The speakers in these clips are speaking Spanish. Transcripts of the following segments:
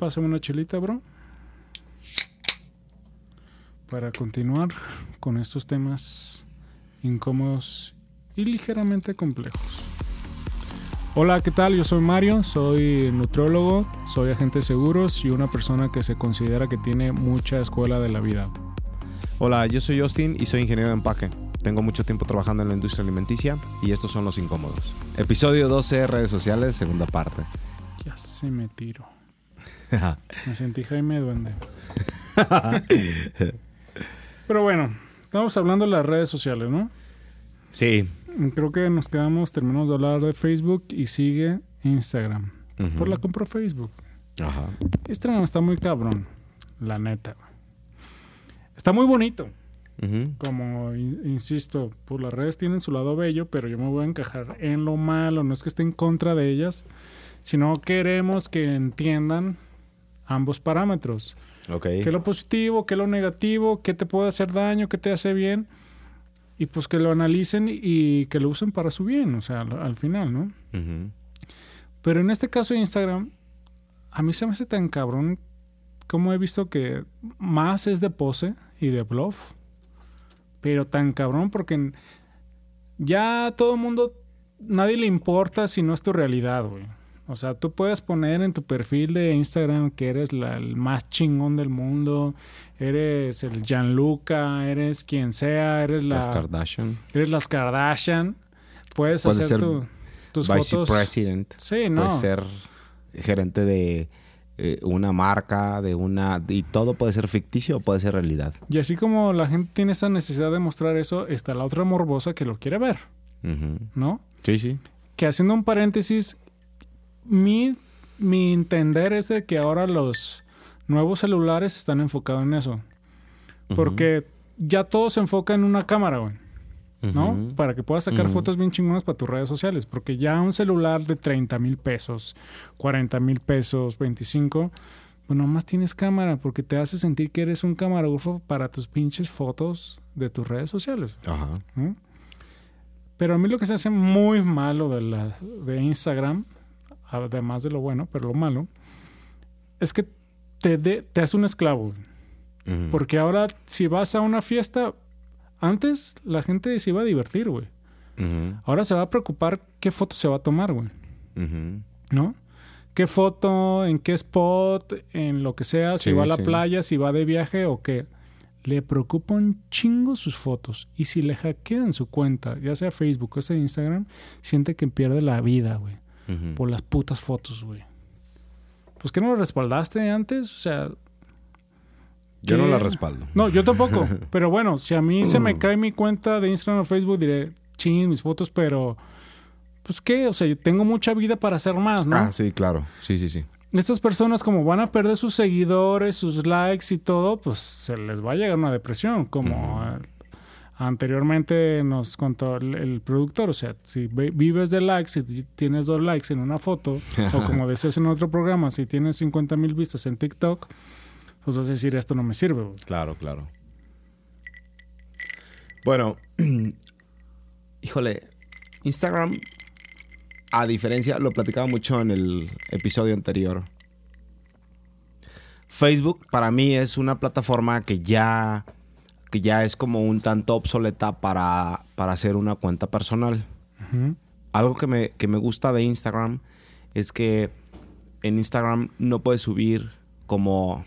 Pásame una chelita, bro. Para continuar con estos temas incómodos y ligeramente complejos. Hola, ¿qué tal? Yo soy Mario, soy nutriólogo, soy agente de seguros y una persona que se considera que tiene mucha escuela de la vida. Hola, yo soy Justin y soy ingeniero de empaque. Tengo mucho tiempo trabajando en la industria alimenticia y estos son los incómodos. Episodio 12, redes sociales, segunda parte. Ya se me tiro. me sentí Jaime Duende. Pero bueno, estamos hablando de las redes sociales, ¿no? Sí. Creo que nos quedamos, terminamos de hablar de Facebook y sigue Instagram. Por la compro Facebook. Ajá. Instagram está muy cabrón, la neta. Está muy bonito. Como insisto, pues las redes tienen su lado bello, pero yo me voy a encajar en lo malo. No es que esté en contra de ellas, sino queremos que entiendan ambos parámetros. Okay. ¿Qué es lo positivo? ¿Qué es lo negativo? ¿Qué te puede hacer daño? ¿Qué te hace bien? Y pues que lo analicen y que lo usen para su bien, o sea, al, final, ¿no? Pero en este caso de Instagram, a mí se me hace tan cabrón como he visto que más es de pose y de bluff. Pero tan cabrón porque ya todo el mundo, nadie le importa si no es tu realidad, güey. O sea, tú puedes poner en tu perfil de Instagram que eres el más chingón del mundo, eres el Gianluca, eres quien sea, eres la... Las Kardashian. Eres las Kardashian. Puedes hacer ser tu, tus vice fotos... president. Sí, no. Puedes ser gerente de eh, una marca, de una... Y todo puede ser ficticio o puede ser realidad. Y así como la gente tiene esa necesidad de mostrar eso, está la otra morbosa que lo quiere ver, ¿no? Sí, sí. Que haciendo un paréntesis, mi, mi entender es de que ahora los nuevos celulares están enfocados en eso. Porque ya todo se enfoca en una cámara, güey. ¿No? Para que puedas sacar fotos bien chingonas para tus redes sociales. Porque ya un celular de 30 mil pesos, 40 mil pesos, 25, pues nomás tienes cámara porque te hace sentir que eres un camarógrafo para tus pinches fotos de tus redes sociales. Ajá. Pero a mí lo que se hace muy malo de, la, de Instagram además de lo bueno, pero lo malo, es que te, te hace un esclavo. Porque ahora, si vas a una fiesta, antes la gente se iba a divertir, güey. Ahora se va a preocupar qué foto se va a tomar, güey. ¿No? ¿Qué foto, en qué spot, en lo que sea, si va a la playa, si va de viaje o qué? Le preocupa un chingo sus fotos. Y si le hackean su cuenta, ya sea Facebook o sea Instagram, siente que pierde la vida, güey por las putas fotos, güey. Pues que no lo respaldaste antes, o sea. Yo no la respaldo. No, yo tampoco. pero bueno, si a mí se me cae mi cuenta de Instagram o Facebook, diré, ching, mis fotos, pero. Pues qué, o sea, yo tengo mucha vida para hacer más, ¿no? Ah, sí, claro. Sí, sí, sí. Estas personas, como van a perder sus seguidores, sus likes y todo, pues se les va a llegar una depresión, como Anteriormente nos contó el, productor, o sea, si vives de likes, si tienes dos likes en una foto, o como decías en otro programa, si tienes 50 mil vistas en TikTok, pues vas a decir, esto no me sirve. Claro, claro. Bueno, híjole, Instagram, a diferencia, lo platicaba mucho en el episodio anterior. Facebook para mí es una plataforma que ya que ya es como un tanto obsoleta para, para hacer una cuenta personal. Algo que me, que me gusta de Instagram es que en Instagram no puedes subir como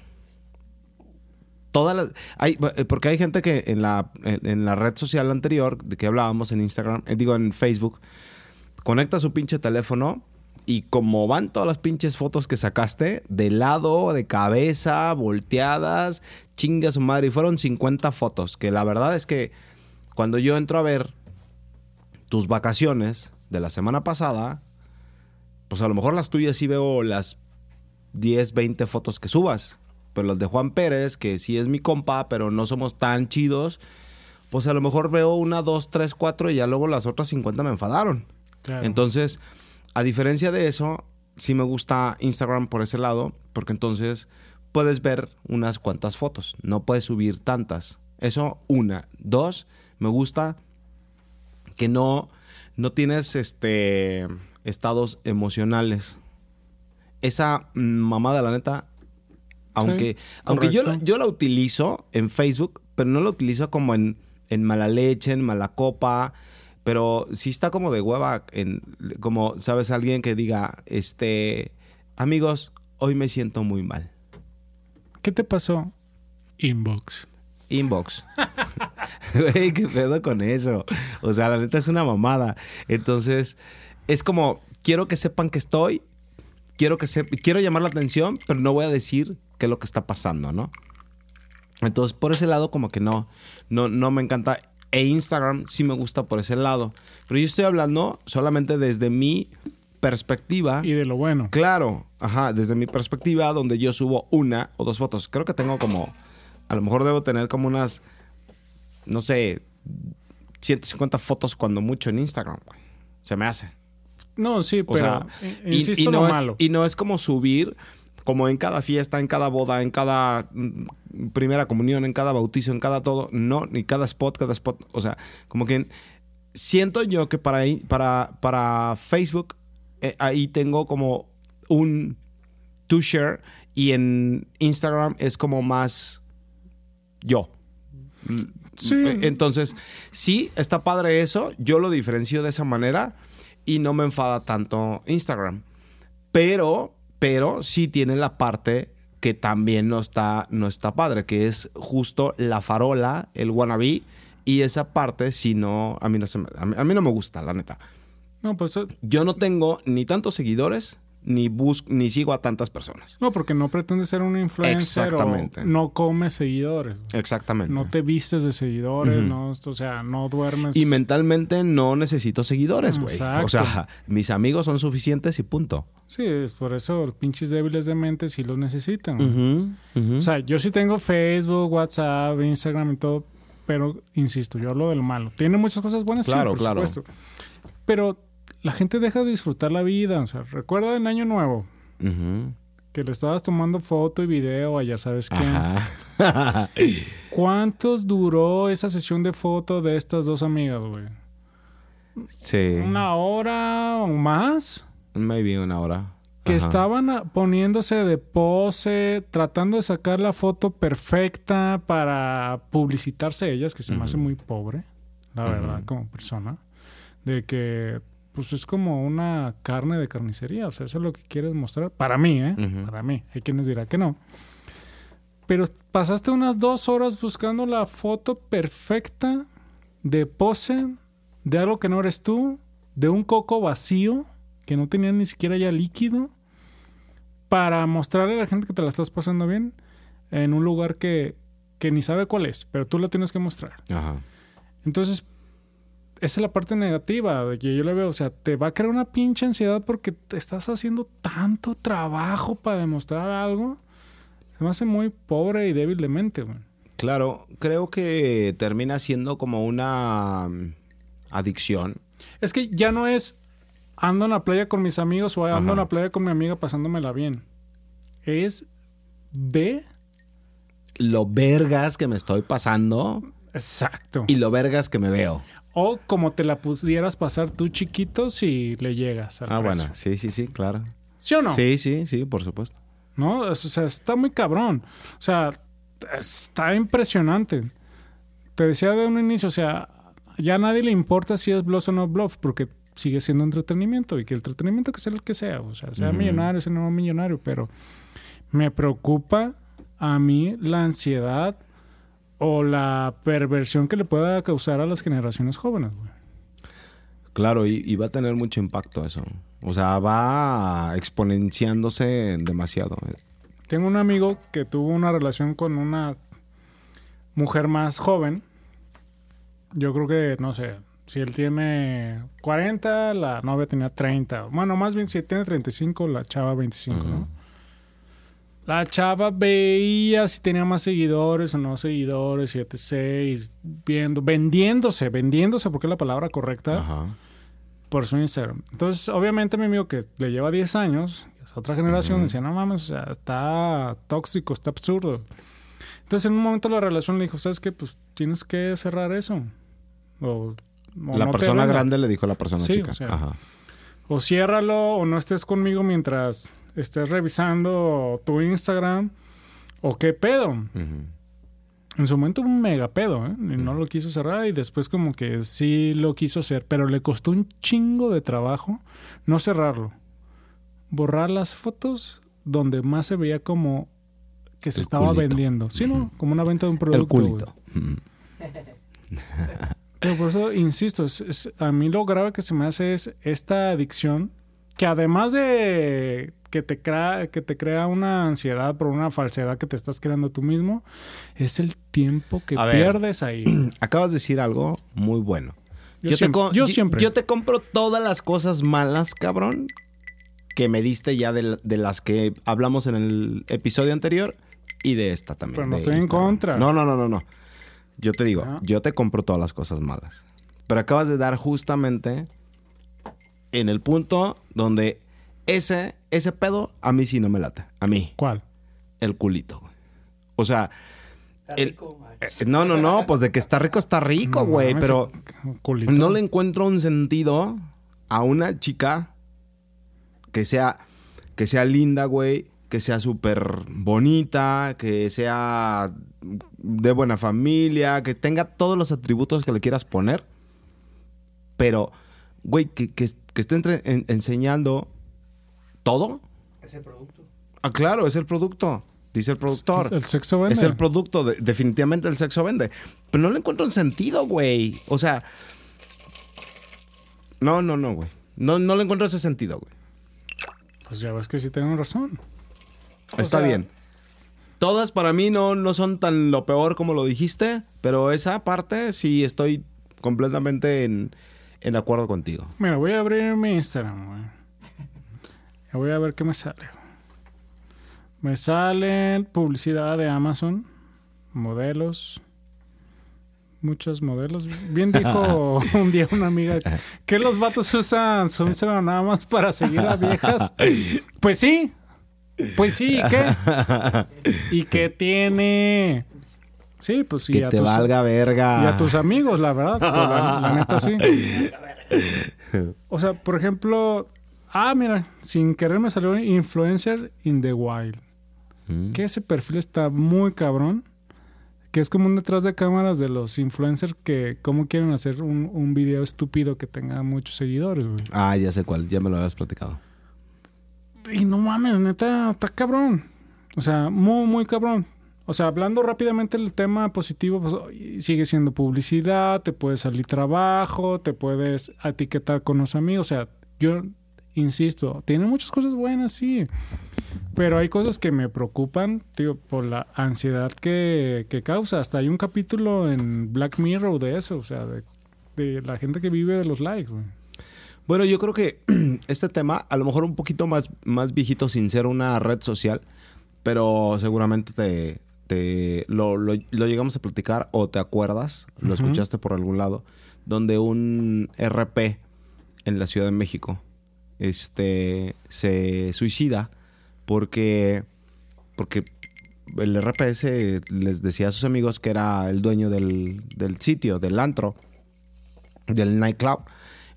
todas las hay porque hay gente que en la en, la red social anterior de que hablábamos en Instagram eh, digo en Facebook conecta su pinche teléfono y como van todas las pinches fotos que sacaste, de lado, de cabeza, volteadas, chinga su madre. Y fueron 50 fotos, que la verdad es que cuando yo entro a ver tus vacaciones de la semana pasada, pues a lo mejor las tuyas sí veo las 10, 20 fotos que subas. Pero las de Juan Pérez, que sí es mi compa, pero no somos tan chidos, pues a lo mejor veo una, dos, tres, cuatro y ya luego las otras 50 me enfadaron. Entonces a diferencia de eso, sí me gusta Instagram por ese lado, porque entonces puedes ver unas cuantas fotos, no puedes subir tantas. Eso, una. Dos, me gusta que no, no tienes este, estados emocionales. Esa mamada, la neta, Aunque, aunque yo, la- yo la utilizo en Facebook, pero no la utilizo como en, en mala leche, en mala copa. Pero sí está como de hueva, en, como, ¿sabes? Alguien que diga, este, amigos, hoy me siento muy mal. ¿Qué te pasó? Inbox. Inbox. Güey, ¿qué pedo con eso? O sea, la neta es una mamada. Entonces, es como, quiero que sepan que estoy, quiero que se, quiero llamar la atención, pero no voy a decir qué es lo que está pasando, ¿no? Entonces, por ese lado, como que no, no, no me encanta. E Instagram sí me gusta por ese lado. Pero yo estoy hablando solamente desde mi perspectiva. Y de lo bueno. Claro, ajá, desde mi perspectiva, donde yo subo una o dos fotos. Creo que tengo como, a lo mejor debo tener como unas, no sé, 150 fotos cuando mucho en Instagram. güey. Se me hace. No, sí, O pero sea, eh, y, insisto y lo es, malo. y no es como subir, como en cada fiesta, en cada boda, en cada mm, primera comunión, en cada bautizo, en cada todo. No, ni cada spot, cada spot. O sea, como que siento yo que para, para, para Facebook, eh, ahí tengo como un to share y en Instagram es como más yo. Sí. Eh, Entonces, sí, está padre eso. Yo lo diferencio de esa manera y no me enfada tanto Instagram. Pero, pero sí tiene la parte que también no está, no está padre, que es justo la farola, el wannabe. Y esa parte, si no, a mí no, se me, a mí, a mí no me gusta, la neta. No, pues eh, Yo no tengo ni tantos seguidores, ni, bus ni sigo a tantas personas. no, porque no pretendes ser un influencer Exactamente. o no comes seguidores. Exactamente. No te vistes de seguidores, no, o sea, no duermes. Y mentalmente no necesito seguidores, güey. Exacto. O sea, mis amigos son suficientes y punto. Sí, es por eso los pinches débiles de mente sí los necesitan. O sea, yo sí tengo Facebook, WhatsApp, Instagram y todo, pero insisto, yo hablo del malo. Tiene muchas cosas buenas, sí, Claro, por claro. supuesto. Pero la gente deja de disfrutar la vida. O sea, recuerda en Año Nuevo que le estabas tomando foto y video a ya sabes quién. Ajá. ¿Cuántos duró esa sesión de foto de estas dos amigas, güey? sí. ¿Una hora o más? Maybe una hora. Que Ajá. estaban poniéndose de pose, tratando de sacar la foto perfecta para publicitarse ellas, que se me hace muy pobre, la verdad, como persona. De que, pues es como una carne de carnicería, o sea, eso es lo que quieres mostrar. Para mí, ¿eh? Para mí. Hay quienes dirán que no. Pero pasaste unas dos horas buscando la foto perfecta de pose, de algo que no eres tú, de un coco vacío, que no tenía ni siquiera ya líquido, para mostrarle a la gente que te la estás pasando bien en un lugar que, que ni sabe cuál es, pero tú la tienes que mostrar. Ajá. Entonces, esa es la parte negativa de que yo le veo. O sea, te va a crear una pinche ansiedad porque te estás haciendo tanto trabajo para demostrar algo. Se me hace muy pobre y débil de mente, güey. Claro, creo que termina siendo como una mm, adicción. Es que ya no es ando en la playa con mis amigos o ando Ajá. en la playa con mi amiga pasándomela bien. Es ve. Lo vergas que me estoy pasando Exacto. y lo vergas que me veo. O como te la pudieras pasar tú chiquito si le llegas al Ah, bueno. Sí, sí, sí, claro. ¿Sí o no? Sí, sí, sí, por supuesto. ¿no? O sea, está muy cabrón. O sea, está impresionante. Te decía de un inicio, o sea, ya a nadie le importa si es bluff o no bluff, porque sigue siendo entretenimiento y que el entretenimiento que sea el que sea, o sea, sea millonario, sea no millonario, pero me preocupa a mí la ansiedad o la perversión que le pueda causar a las generaciones jóvenes, güey. Claro, y, y va a tener mucho impacto eso. O sea, va exponenciándose demasiado. Tengo un amigo que tuvo una relación con una mujer más joven. Yo creo que, no sé, si él tiene 40, la novia tenía 30. Bueno, más bien si él tiene 35, la chava 25, Ujú. ¿no? La chava veía si tenía más seguidores o no seguidores y etc. Y viendo, vendiéndose, vendiéndose, porque es la palabra correcta Ajá. por su Instagram. Entonces, obviamente, mi amigo que le lleva 10 años, que es otra generación, Ujú. decía, no mames, está tóxico, está absurdo. Entonces, en un momento la relación le dijo, ¿sabes qué? Pues tienes que cerrar eso. O, o la no persona grande le dijo a la persona Sí, chica. o sea, Ajá. O ciérralo o no estés conmigo mientras estés revisando tu Instagram. ¿O qué pedo? En su momento un mega pedo, ¿eh? Y no lo quiso cerrar y después como que sí lo quiso hacer, pero le costó un chingo de trabajo no cerrarlo. Borrar las fotos donde más se veía como que se El estaba culito. vendiendo. Sí, ¿no? Como una venta de un producto. El culito. Pero por eso insisto, es- es- a mí lo grave que se me hace es esta adicción que además de que te crea que te crea una ansiedad por una falsedad que te estás creando tú mismo, es el tiempo que ver. pierdes ahí. Acabas de decir algo muy bueno. Yo, te siempre, co- yo siempre. yo te compro todas las cosas malas, cabrón, que me diste ya de, de las que hablamos en el episodio anterior y de esta también. Pero no estoy en contra. No, no, no, no, no. Yo te digo, yo te compro todas las cosas malas. Pero acabas de dar justamente en el punto donde ese, ese pedo a mí sí no me late. A mí, ¿Cuál? el culito. güey. O sea, Está El- rico, man. eh, no, no, no, pues de que está rico, está rico, No güey. pero culito. no le encuentro un sentido a una chica que sea, que sea linda, güey, que sea súper bonita, que sea de buena familia, que tenga todos los atributos que le quieras poner. Pero, güey, que, que, que esté entre- en- enseñando todo. Ese producto. Ah, claro, es el producto, dice el productor. El sexo vende. Es el producto, de- definitivamente el sexo vende. Pero no le encuentro un sentido, güey. O sea. No, no, no, güey. No, no le encuentro ese sentido, güey. Pues ya ves que sí tengo razón. O Está sea- bien. Todas para mí no, no son tan lo peor como lo dijiste, pero esa parte sí estoy completamente en, en acuerdo contigo. Mira, voy a abrir mi Instagram, güey. Voy a ver qué me sale. Me sale publicidad de Amazon, modelos, muchos modelos. Bien dijo un día una amiga que los vatos usan su Instagram nada más para seguir a viejas. Pues sí, pues sí, ¿y qué? ¿Y qué tiene? Sí, pues sí, que a te tus- valga verga. y a tus amigos, la verdad. pues, la, la neta sí. O sea, por ejemplo, ah, mira, sin querer me salió Influencer in the Wild. Mm. Que ese perfil está muy cabrón. Que es como un detrás de cámaras de los influencers que cómo quieren hacer un, un video estúpido que tenga muchos seguidores, güey. Ah, ya sé cuál, ya me lo habías platicado. Y no mames, neta, está cabrón. O sea, muy, muy cabrón. O sea, hablando rápidamente del tema positivo, pues sigue siendo publicidad, te puede salir trabajo, te puedes etiquetar con los amigos. O sea, yo insisto, tiene muchas cosas buenas, sí. Pero hay cosas que me preocupan, tío, por la ansiedad que, que causa. Hasta hay un capítulo en Black Mirror de eso, o sea, de, de la gente que vive de los likes, güey. Bueno, yo creo que este tema, a lo mejor un poquito más, más viejito sin ser una red social, pero seguramente te, te- lo, lo- lo llegamos a platicar o te acuerdas, lo escuchaste por algún lado, donde un RP en la Ciudad de México este, se suicida porque, porque el RPS les decía a sus amigos que era el dueño del, del sitio, del antro, del nightclub.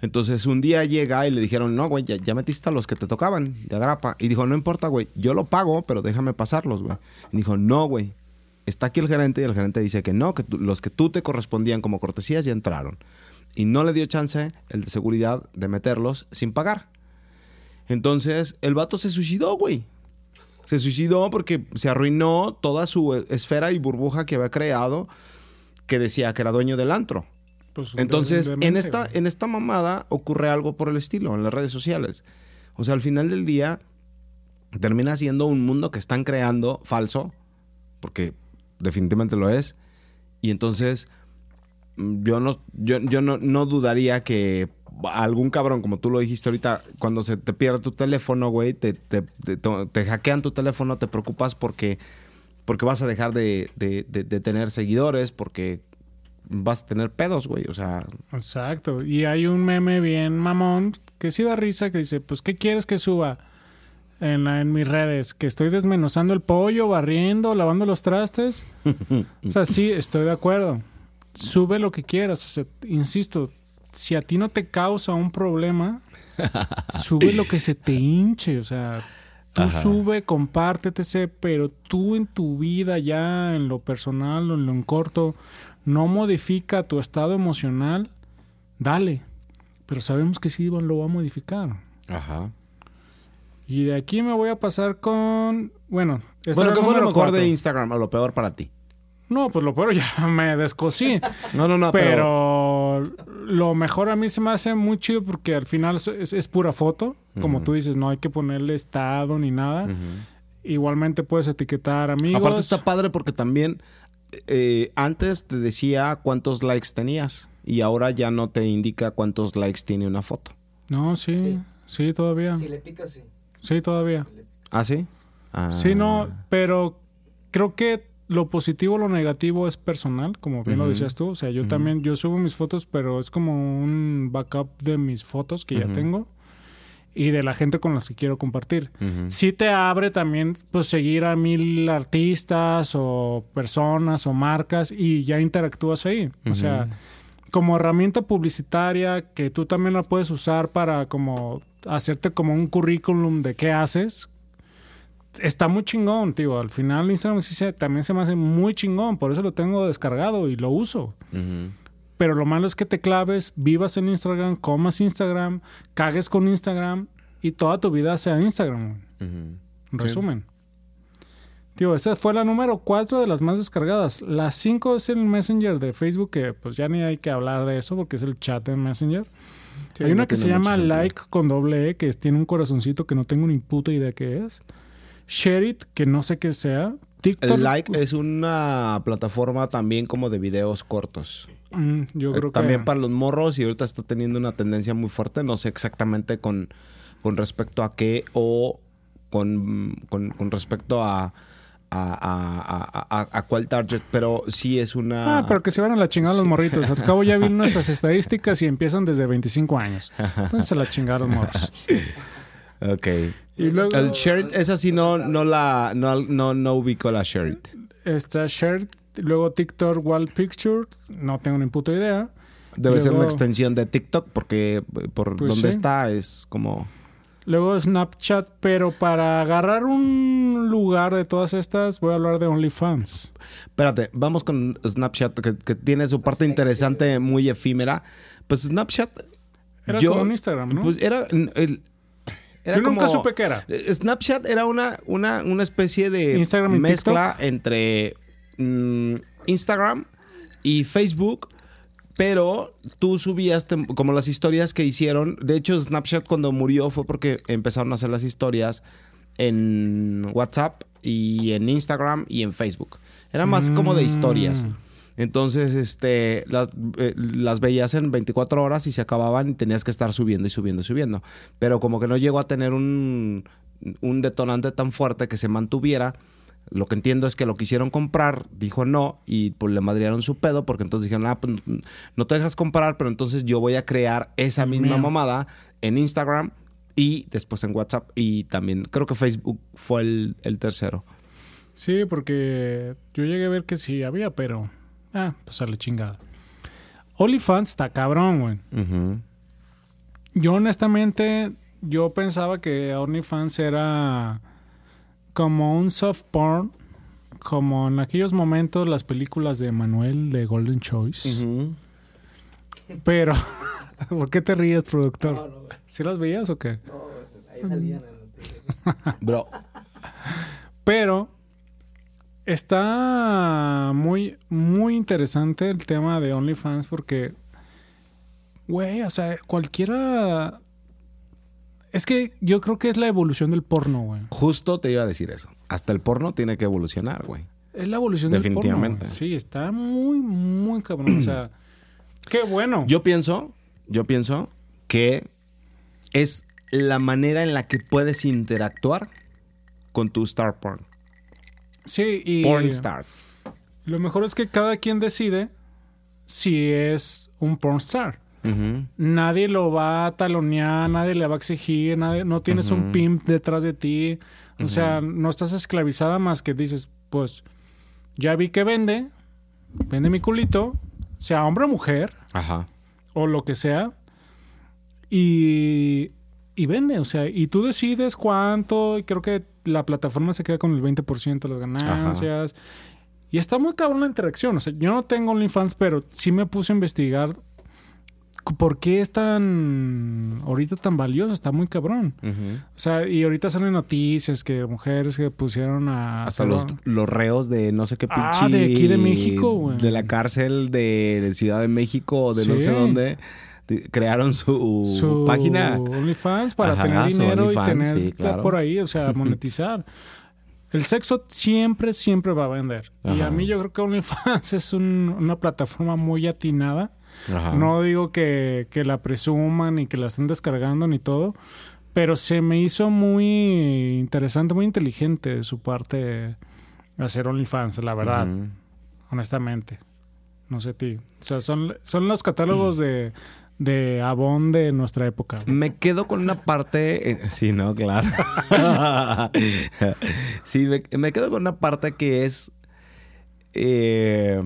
Entonces un día llega y le dijeron, no, güey, ya, metiste a los que te tocaban de agrapa. Y dijo, no importa, güey, yo lo pago, pero déjame pasarlos, güey. Y dijo, no, güey, está aquí el gerente y el gerente dice que no, que los que tú te correspondían como cortesías ya entraron. Y no le dio chance el de seguridad de meterlos sin pagar. Entonces el vato se suicidó, güey. Se suicidó porque se arruinó toda su eh, esfera y burbuja que había creado que decía que era dueño del antro. Pues, Entonces, en esta, güey. en esta mamada ocurre algo por el estilo en las redes sociales. O sea, al final del día termina siendo un mundo que están creando falso, porque definitivamente lo es. Y entonces mm, yo no, yo, yo no, no dudaría que algún cabrón, como tú lo dijiste ahorita, cuando se te pierde tu teléfono, güey, te, te, te- hackean tu teléfono, te preocupas porque, porque vas a dejar de, de- de- de tener seguidores, porque vas a tener pedos, güey. O sea, Exacto. Y hay un meme bien mamón que sí da risa que dice, pues, ¿qué quieres que suba en, la- en mis redes? ¿Que estoy desmenuzando el pollo, barriendo, lavando los trastes? o sea, sí, estoy de acuerdo. Sube lo que quieras. O sea, insisto, si a ti no te causa un problema, sube lo que se te hinche. O sea, Tú Ajá. sube, comparte, etc. Pero tú en tu vida ya, en lo personal o en lo en corto, no modifica tu estado emocional, dale. Pero sabemos que sí lo va a modificar. Ajá. Y de aquí me voy a pasar con... Bueno, Bueno, ¿qué fue lo mejor cuatro. de Instagram o lo peor para ti? No, pues lo peor ya me descosí. No, no, no, pero... pero lo mejor a mí se me hace muy chido porque al final es, es- es pura foto. Como tú dices, no hay que ponerle estado ni nada. Igualmente puedes etiquetar amigos. Aparte está padre porque también eh, antes te decía cuántos likes tenías y ahora ya no te indica cuántos likes tiene una foto. No, sí, sí, Sí. todavía. Si le picas, sí. Sí, todavía. ¿Ah, sí? Ah. Sí, no, pero creo que lo positivo, lo negativo es personal, como bien lo decías tú. O sea, yo también, yo subo mis fotos, pero es como un backup de mis fotos que ya tengo y de la gente con las que quiero compartir. Sí te abre también, pues, seguir a mil artistas o personas o marcas y ya interactúas ahí. O sea, como herramienta publicitaria que tú también la puedes usar para como hacerte como un currículum de qué haces. Está muy chingón, tío. Al final Instagram sí se, también se me hace muy chingón. Por eso lo tengo descargado y lo uso. Pero lo malo es que te claves, vivas en Instagram, comas Instagram, cagues con Instagram y toda tu vida sea Instagram. En Sí. resumen. Tío, esa fue la número 4 de las más descargadas. La 5 es el Messenger de Facebook, que pues ya ni hay que hablar de eso porque es el chat de Messenger. Sí, hay una no que se llama sentido. Like con doble E, que tiene un corazoncito que no tengo ni puta idea qué es. Share It, que no sé qué sea. TikTok. El like es una plataforma también como de videos cortos. Mm, yo Eh, creo también que... para los morros y ahorita está teniendo una tendencia muy fuerte. No sé exactamente con, con respecto a qué o con, con, con respecto a, a, a, a- cuál target, pero sí es una... Ah, pero que se van a la chingada los morritos. Al cabo ya vi nuestras estadísticas y empiezan desde 25 años. Entonces a la chingada los morros. Ok. Y luego El Shared, esa sí no, no la no, no, no ubico la Shared. está Shared, luego TikTok Wall Picture, no tengo ni puta idea. Debe ser una extensión de TikTok porque por Pues donde sí. está es como... Luego Snapchat, pero para agarrar un lugar de todas estas, voy a hablar de OnlyFans. Espérate, vamos con Snapchat que, que tiene su parte Sexy, interesante, muy efímera. Pues Snapchat... Era yo- como un Instagram, ¿no? Pues era... el- era Yo nunca supe qué era. Eh, Snapchat era una, una, una especie de Instagram y mezcla entre mm, Instagram y Facebook, pero tú subías como las historias que hicieron. De hecho, Snapchat cuando murió fue porque empezaron a hacer las historias en WhatsApp y en Instagram y en Facebook. Era más como de historias. Entonces, este, las, eh, las veías en 24 horas y se acababan y tenías que estar subiendo y subiendo y subiendo. Pero como que no llegó a tener un, un detonante tan fuerte que se mantuviera. Lo que entiendo es que lo quisieron comprar, dijo no, y pues le madrearon su pedo, porque entonces dijeron, ah, pues no te dejas comprar, pero entonces yo voy a crear esa misma mamada en Instagram y después en WhatsApp y también creo que Facebook fue el, el tercero. Sí, porque yo llegué a ver que sí había, pero... Ah, pues a la chingada. OnlyFans está cabrón, güey. Yo honestamente, yo pensaba que OnlyFans era como un soft porn, como en aquellos momentos las películas de Manuel de Golden Choice. Pero, ¿por qué te ríes, productor? No. ¿Sí las veías o qué? No, ahí salían en la tele. Bro, Pero está muy, muy interesante el tema de OnlyFans porque, güey, o sea, cualquiera... Es que yo creo que es la evolución del porno, güey. Justo te iba a decir eso. Hasta el porno tiene que evolucionar, güey. Es la evolución del porno. Definitivamente. Sí, está muy, muy cabrón. o sea, qué bueno. Yo pienso, yo pienso que es la manera en la que puedes interactuar con tu star porn. sí, y Porn star. Lo mejor es que cada quien decide si es un porn star. Ujú. Nadie lo va a talonear, nadie le va a exigir, nadie, no tienes un pimp detrás de ti. O sea, no estás esclavizada más que dices, pues, ya vi que vende, vende mi culito, sea hombre o mujer, Ajá. o lo que sea. Y y vende, o sea, y tú decides cuánto, y creo que la plataforma se queda con el 20% de las ganancias. Y está muy cabrón la interacción. O sea, yo no tengo OnlyFans, pero sí me puse a investigar por qué es tan ahorita tan valioso, está muy cabrón. O sea, y ahorita salen noticias que mujeres que pusieron a Hasta los, los reos de no sé qué pinche. Ah, de aquí de México, güey. De la cárcel de Ciudad de México o de no sé dónde. de- Crearon su, su página. OnlyFans para Ajá, tener dinero y tener sí, claro. por ahí, o sea, monetizar. El sexo siempre, siempre va a vender. Y a mí yo creo que OnlyFans es un- una plataforma muy atinada. Ajá. No digo que, que la presuman y que la estén descargando ni todo, pero se me hizo muy interesante, muy inteligente de su parte hacer OnlyFans, la verdad, honestamente. No sé ti. O sea, son, son los catálogos de, de Avon de nuestra época. güey. Me quedo con una parte. eh, sí, no, claro. sí, me, me quedo con una parte que es. eh,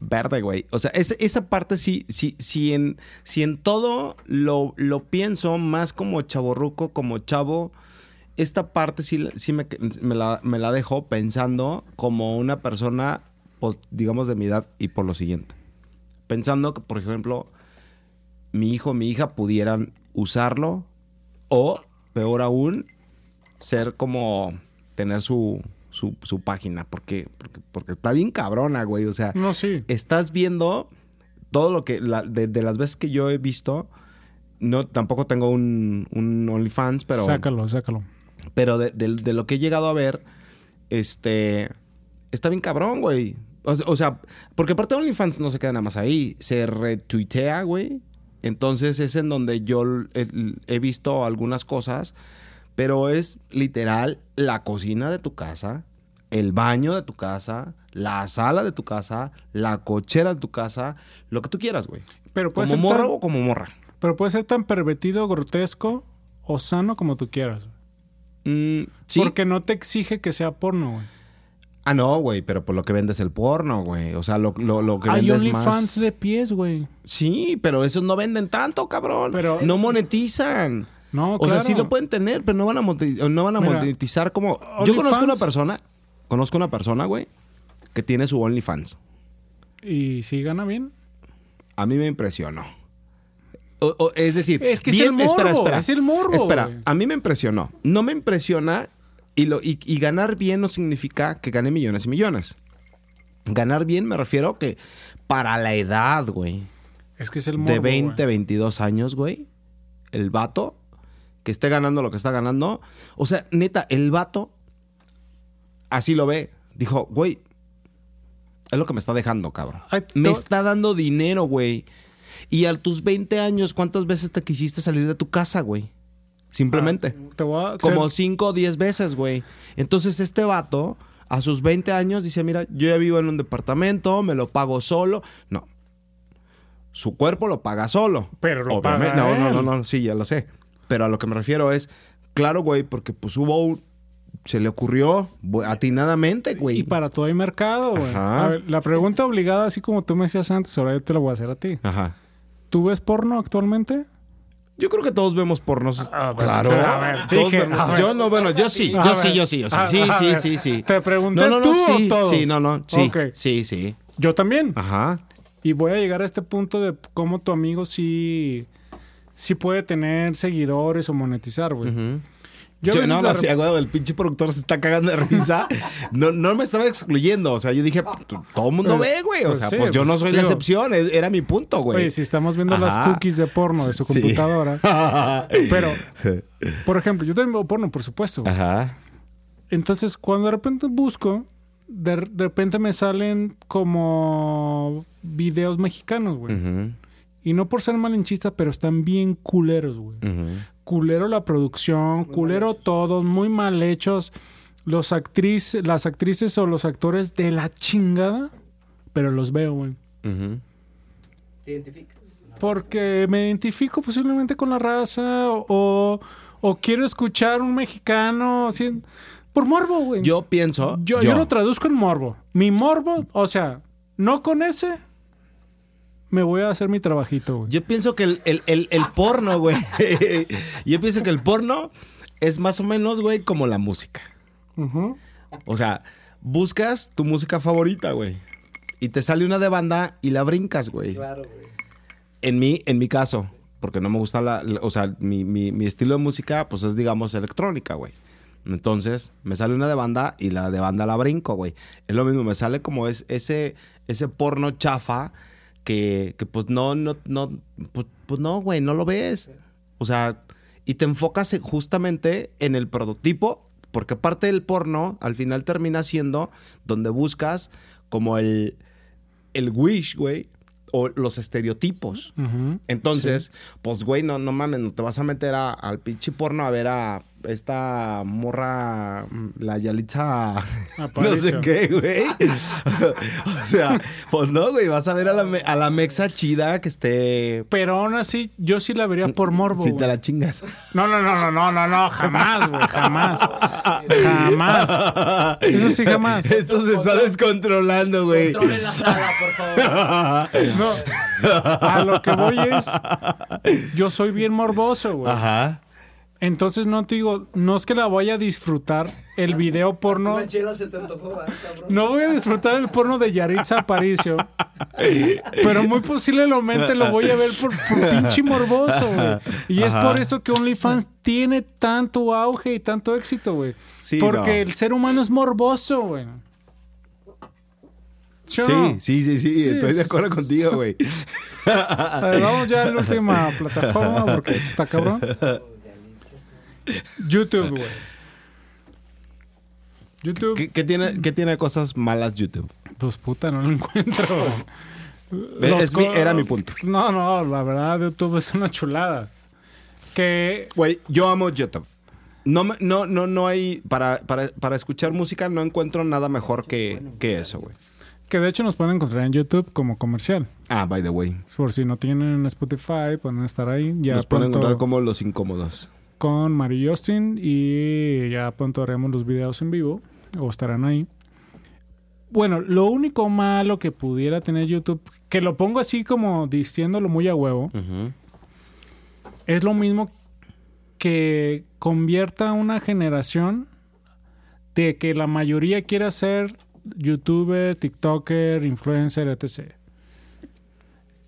verde, güey. O sea, es- esa parte sí, sí, sí en, si en todo lo, lo pienso más como chaborruco, como chavo. Esta parte sí, sí me, me la, me la dejo pensando como una persona, pues, digamos, de mi edad y por lo siguiente. Pensando que, por ejemplo, mi hijo o mi hija pudieran usarlo o, peor aún, ser como tener su, su, su página, porque, porque, porque está bien cabrona, güey. O sea, No, sí. estás viendo todo lo que, la- de, de las veces que yo he visto, no, tampoco tengo un, un OnlyFans, pero, sácalo, sácalo. pero de, de- de lo que he llegado a ver, este, está bien cabrón, güey. O, se- o sea, porque aparte OnlyFans no se queda nada más ahí, se retuitea, güey. Entonces es en donde yo he, he visto algunas cosas, pero es literal la cocina de tu casa, el baño de tu casa, la sala de tu casa, la cochera de tu casa, lo que tú quieras, güey. Pero puede, Como ser morro tan, o como morra. pero puede ser tan pervertido, grotesco o sano como tú quieras. Mm, sí. Porque no te exige que sea porno, güey. Ah, no, güey, pero por lo que vendes el porno, güey. O sea, lo, lo, lo que Hay vendes OnlyFans más... de pies, güey. Sí, pero esos no venden tanto, cabrón. Pero- no monetizan. No, O claro. sea, sí lo pueden tener, pero no van a, moneti- no van a Mira, monetizar como... Yo conozco una persona, conozco una persona, güey, que tiene su OnlyFans. ¿Y si gana bien? A mí me impresionó. O- o- es decir, Es que es bien- el morbo, espera, espera. es el morbo, Espera, a mí me impresionó. No me impresiona y, lo, y, y ganar bien no significa que gane millones y millones. Ganar bien me refiero que para la edad, güey, Es que es el morbo, de 20, güey. 22 años, güey, el vato que esté ganando lo que está ganando. O sea, neta, el vato así lo ve. Dijo, güey, es lo que me está dejando, cabrón. Me está dando dinero, güey. Y a tus 20 años, ¿cuántas veces te quisiste salir de tu casa, güey? Simplemente. Te voy a... Como ser- 5 o 10 veces, güey. Entonces este vato, a sus 20 años, dice, mira, yo ya vivo en un departamento, me lo pago solo. No. Su cuerpo lo paga solo. Pero lo Obviamente. paga no, no, él. no, no, sí, ya lo sé. Pero a lo que me refiero es, claro, güey, porque pues hubo un... Se le ocurrió atinadamente, güey. Y para todo hay mercado, güey. Ajá. A ver, la pregunta obligada, así como tú me decías antes, ahora yo te la voy a hacer a ti. Ajá. ¿Tú ves porno actualmente? Yo creo que todos vemos pornos. A ver, claro. a ver, Todos dije, vemos- yo no, bueno, yo sí, yo sí, yo sí, yo sí. Sí, sí, sí, sí. Te pregunté no, no, no, tú o sí, todos. sí, no, no, sí, sí, sí. Yo también. Ajá. Y voy a llegar a este punto de cómo tu amigo sí, sí puede tener seguidores o monetizar, güey. Ujú. Yo Yo, no, no, sí, huevo, el pinche productor se está cagando de risa. No, no me estaba excluyendo. O sea, yo dije, todo el mundo Pues- ve, güey. O pues sea, sí, pues yo no pues, soy la excepción. es- Era mi punto, güey. Oye, si estamos viendo las cookies de porno de su Sí. computadora. Pero, por ejemplo, yo también veo porno, por supuesto. güey. Ajá. Entonces, cuando de repente busco, de, de repente me salen como videos mexicanos, güey. Y no por ser malinchista, pero están bien culeros, güey. ujú. Culero la producción, culero todos, muy mal hechos. Los actriz, las actrices o los actores de la chingada, pero los veo, güey. ¿Te identificas? Porque me identifico posiblemente con la raza o, o quiero escuchar un mexicano así, por morbo, güey. Yo pienso. Yo, yo lo traduzco en morbo. Mi morbo, o sea, no con ese, me voy a hacer mi trabajito, güey. Yo pienso que el, el- el- el porno, güey. Yo pienso que el porno es más o menos, güey, como la música. O sea, buscas tu música favorita, güey. Y te sale una de banda y la brincas, güey. Claro, güey. En mi, en mi caso, porque no me gusta la, la- o sea, mi, mi- mi estilo de música, pues es, digamos, electrónica, güey. Entonces, me sale una de banda y la de banda la brinco, güey. Es lo mismo, me sale como es, ese, ese porno chafa que, que pues no, no, no, pues, pues no, güey, no lo ves. O sea, y te enfocas en- justamente en el prototipo, porque parte del porno al final termina siendo donde buscas como el, el wish, güey, o los estereotipos. Entonces, pues, güey, no, no mames, no te vas a meter a- al pinche porno a ver a esta morra, mm, la Yalitza, no sé qué, güey. o sea, pues no, güey, vas a ver a la, a la mexa chida que esté... Pero aún así, yo sí la vería por morbo. Si güey. te la chingas. No, no, no, no, no, no, no, jamás, güey, jamás. Jamás. Eso sí, jamás. Esto se está descontrolando, güey. Controle la sala, por favor. No. A lo que voy es. Yo soy bien morboso, güey. Ajá. Entonces no te digo, no es que la vaya a disfrutar el video porno. Una chela se te antojó, ¿verdad, cabrón? No voy a disfrutar el porno de Yaritza Aparicio. Pero muy posiblemente lo voy a ver por, por pinche morboso, güey. Y es por eso que OnlyFans tiene tanto auge y tanto éxito, güey. Sí, Porque no. el ser humano es morboso, güey. ¿Sí Sí, no? sí, sí, sí, Sí, estoy de acuerdo contigo, güey. A ver, vamos ya a la última plataforma porque está cabrón. YouTube, güey. YouTube, ¿Qué, qué tiene, ¿Qué tiene cosas malas YouTube? pues puta, no lo encuentro. Es- mi- era mi punto. No, no, la verdad, YouTube es una chulada. Que Güey, yo amo YouTube. No, no, no, no hay. Para, para, para escuchar música no encuentro nada mejor que, que eso, güey. Que de hecho nos pueden encontrar en YouTube como comercial. Ah, by the way. Por si no tienen Spotify, pueden estar ahí. Ya Nos pueden encontrar como los incómodos. Con Mari Justin y ya pronto haremos los videos en vivo o estarán ahí. Bueno, lo único malo que pudiera tener YouTube, que lo pongo así como diciéndolo muy a huevo, es lo mismo que convierta una generación de que la mayoría quiera ser youtuber, tiktoker, influencer, etc.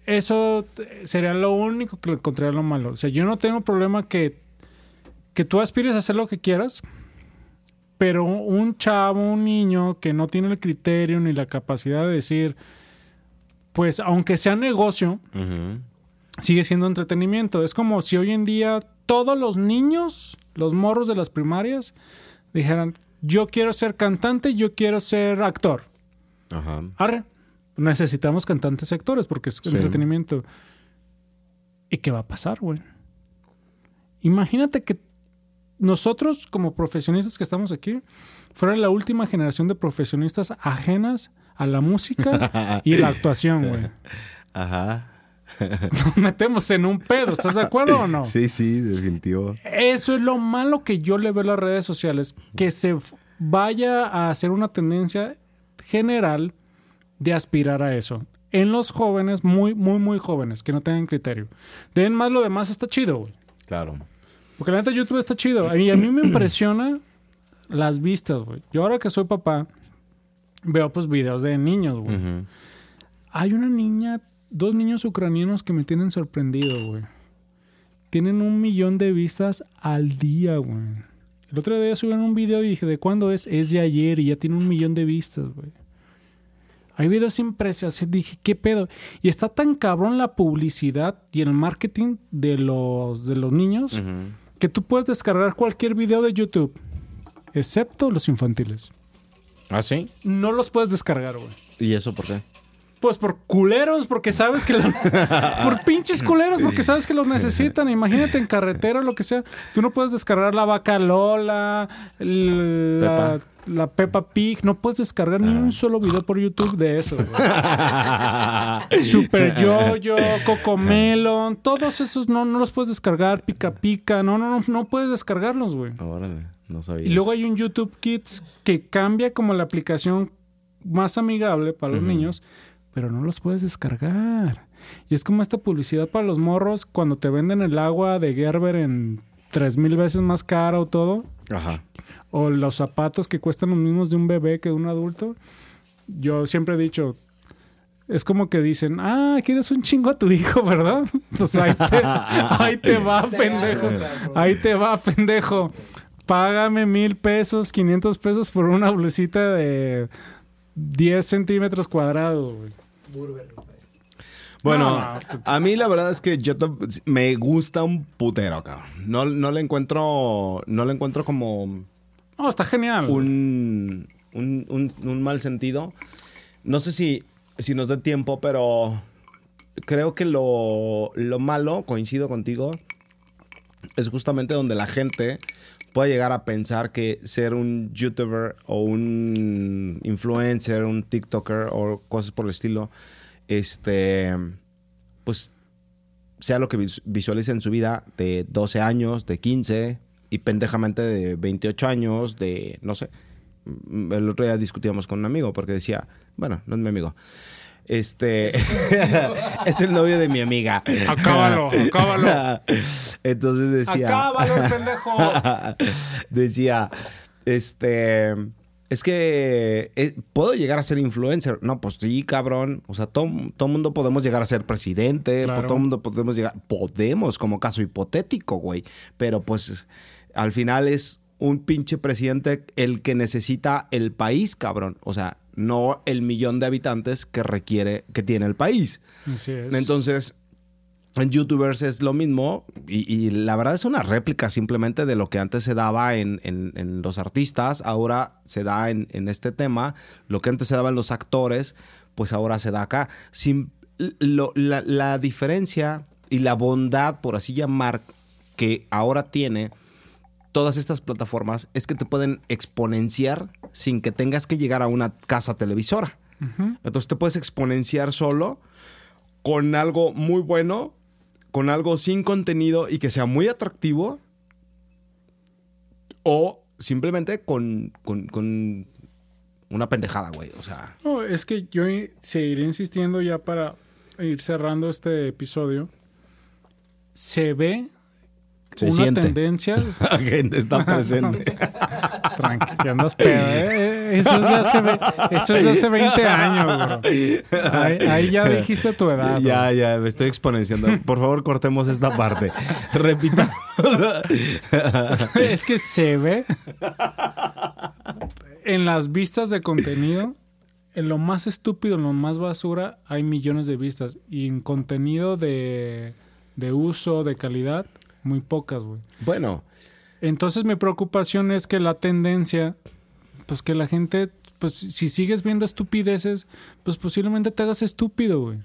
Eso sería lo único que le encontraría lo malo. O sea, yo no tengo problema que, que tú aspires a hacer lo que quieras, pero un chavo, un niño que no tiene el criterio ni la capacidad de decir, pues aunque sea negocio, sigue siendo entretenimiento. Es como si hoy en día todos los niños, los morros de las primarias, dijeran, yo quiero ser cantante, yo quiero ser actor. Ajá. Arre, necesitamos cantantes y actores porque es Sí. entretenimiento. ¿Y qué va a pasar, güey? Imagínate que nosotros como profesionistas que estamos aquí, fuera la última generación de profesionistas ajenas a la música y la actuación, güey. Ajá. Nos metemos en un pedo, ¿estás de acuerdo o no? Sí, sí, definitivo. Eso es lo malo que yo le veo a las redes sociales, que se vaya a hacer una tendencia general de aspirar a eso. En los jóvenes, muy, muy, muy jóvenes, que no tengan criterio. Den más lo demás está chido, güey. Claro. Porque la neta YouTube está chido. Y a mí me impresiona las vistas, güey. Yo ahora que soy papá, veo pues videos de niños, güey. Hay una niña, dos niños ucranianos que me tienen sorprendido, güey. Tienen un millón de vistas al día, güey. El otro día subieron un video y dije, ¿de cuándo es? Es de ayer y ya tiene un millón de vistas, güey. Hay videos impresionantes. Dije, ¿qué pedo? Y está tan cabrón la publicidad y el marketing de los, de los niños Ujú. Que tú puedes descargar cualquier video de YouTube, excepto los infantiles. ¿Ah, sí? No los puedes descargar, güey. ¿Y eso por qué? Pues por culeros, porque sabes que lo- por pinches culeros, porque sabes que los necesitan. Imagínate en carretera o lo que sea. Tú no puedes descargar la vaca Lola, el- la, la Peppa Pig. No puedes descargar ni un solo video por YouTube de eso. Super Yoyo, Cocomelon, todos esos no, no los puedes descargar. Pica Pica, no, no, no, no puedes descargarlos, güey. Órale, no sabía. Y luego hay un YouTube Kids que cambia como la aplicación más amigable para los niños, pero no los puedes descargar. Y es como esta publicidad para los morros cuando te venden el agua de Gerber en tres mil veces más cara o todo. Ajá. O los zapatos que cuestan los mismos de un bebé que de un adulto. Yo siempre he dicho, es como que dicen, ah, quieres un chingo a tu hijo, ¿verdad? Pues ahí te, ahí te va, pendejo. Ahí te va, pendejo. Págame mil pesos, 500 pesos por una blusita de 10 centímetros cuadrados, güey. Burberry, güey. Bueno, No, no, tú- a mí la verdad es que yo me gusta un putero, cabrón. No, no le encuentro, no le encuentro como No, está genial. un, un, un- mal sentido. No sé si, si nos dé tiempo, pero creo que lo, lo malo, coincido contigo, es justamente donde la gente puede llegar a pensar que ser un youtuber o un influencer, un TikToker o cosas por el estilo, este, pues sea lo que vis- visualice en su vida de 12 años, de 15 y pendejamente de 28 años, de no sé. El otro día discutíamos con un amigo porque decía, bueno, no es mi amigo. Este es el novio de mi amiga. Acábalo, acábalo. Entonces decía, Acábalo, pendejo. decía, este, es que eh, puedo llegar a ser influencer. No, pues sí, cabrón. O sea, todo, todo mundo podemos llegar a ser presidente, Claro. todo mundo podemos llegar, podemos como caso hipotético, güey. Pero pues al final es un pinche presidente el que necesita el país, cabrón. O sea, no el millón de habitantes que requiere, que tiene el país. Así es. Entonces, en YouTubers es lo mismo y, y la verdad es una réplica simplemente de lo que antes se daba en, en- en los artistas, ahora se da en, en este tema, lo que antes se daba en los actores, pues ahora se da acá. Sin, lo- la, la diferencia y la bondad, por así llamar, que ahora tiene todas estas plataformas es que te pueden exponenciar sin que tengas que llegar a una casa televisora. Entonces te puedes exponenciar solo con algo muy bueno, con algo sin contenido y que sea muy atractivo. O simplemente con, con- con una pendejada, güey. O sea, No, es que yo seguiré insistiendo ya para ir cerrando este episodio. Se ve se una siente. tendencia. La gente está presente. Tranqui, que andas pedo, ¿eh? Eso es de hace, eso es de hace 20 años, bro. Ahí, ahí ya dijiste tu edad. bro. ya, ya, me estoy exponenciando. Por favor, cortemos esta parte. Repita. Es que se ve en las vistas de contenido, en lo más estúpido, en lo más basura, hay millones de vistas. Y en contenido de, de uso, de calidad, muy pocas, güey. bueno, Entonces mi preocupación es que la tendencia, pues que la gente, pues si sigues viendo estupideces, pues posiblemente te hagas estúpido, güey.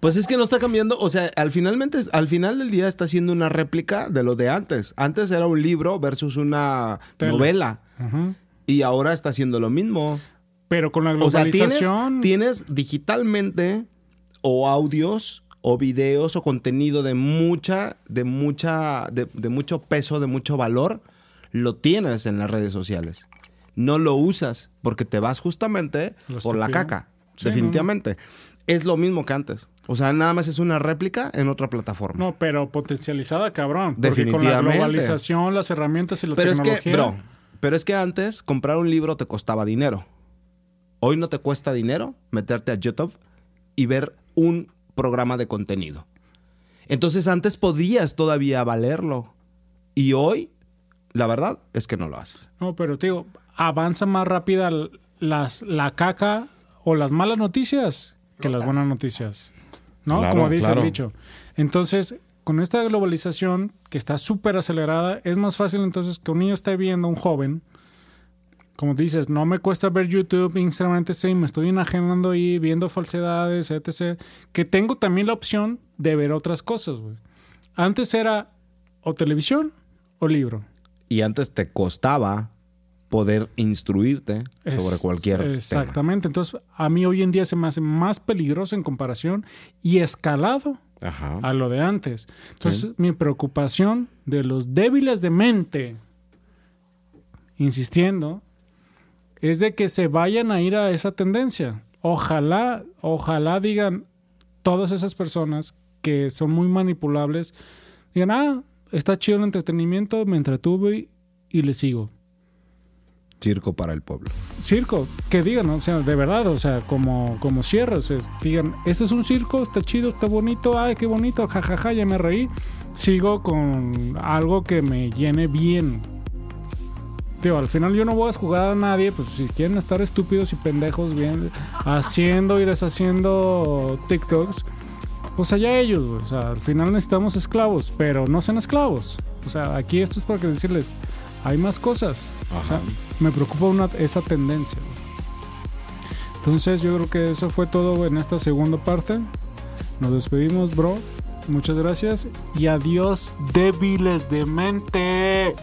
Pues es que no está cambiando, o sea, al finalmente, al final del día está siendo una réplica de lo de antes. Antes era un libro versus una Tele. novela y ahora está haciendo lo mismo. Pero con la O sea, tienes, globalización... tienes digitalmente o audios o videos o contenido de mucha, de mucha, de, de mucho peso, de mucho valor, lo tienes en las redes sociales. No lo usas porque te vas justamente por la caca. Sí, definitivamente. Es lo mismo que antes. O sea, nada más es una réplica en otra plataforma. No, pero potencializada, cabrón. Porque con la Definitivamente. globalización, las herramientas y la pero es tecnología... que, bro, pero es que antes comprar un libro te costaba dinero. Hoy no te cuesta dinero meterte a YouTube y ver un programa de contenido. Entonces antes podías todavía valerlo. Y hoy, la verdad es que no lo haces. No, pero te digo, avanza más rápida las, la caca o las malas noticias que las buenas noticias. ¿No? Claro, Como dice claro. el dicho. Entonces, con esta globalización que está súper acelerada, es más fácil entonces que un niño esté viendo, un joven, como dices, no me cuesta ver YouTube, Instagram, etc. Y me estoy enajenando ahí, viendo falsedades, etc. Que tengo también la opción de ver otras cosas, güey. Antes era o televisión o libro. Y antes te costaba poder instruirte Es- sobre cualquier tema. Exactamente. Entonces, a mí hoy en día se me hace más peligroso en comparación y escalado Ajá. a lo de antes. Entonces, mi preocupación de los débiles de mente, insistiendo, es de que se vayan a ir a esa tendencia. Ojalá, ojalá digan, todas esas personas que son muy manipulables digan, ah, está chido el entretenimiento, me entretuve y, y le sigo. Circo para el pueblo. Circo, que digan, o sea, de verdad, o sea, como, como cierre, o sea, digan, este es un circo, está chido, está bonito, ay, qué bonito, jajaja, ya me reí. Sigo con algo que me llene bien. Al final yo no voy a jugar a nadie, pues si quieren estar estúpidos y pendejos bien haciendo y deshaciendo TikToks, pues allá ellos, güey. o sea, al final necesitamos esclavos, pero no sean esclavos. O sea, aquí esto es para que decirles, hay más cosas. O sea, me preocupa una, esa tendencia. güey. Entonces yo creo que eso fue todo en esta segunda parte. Nos despedimos, bro. Muchas gracias y adiós, débiles de mente.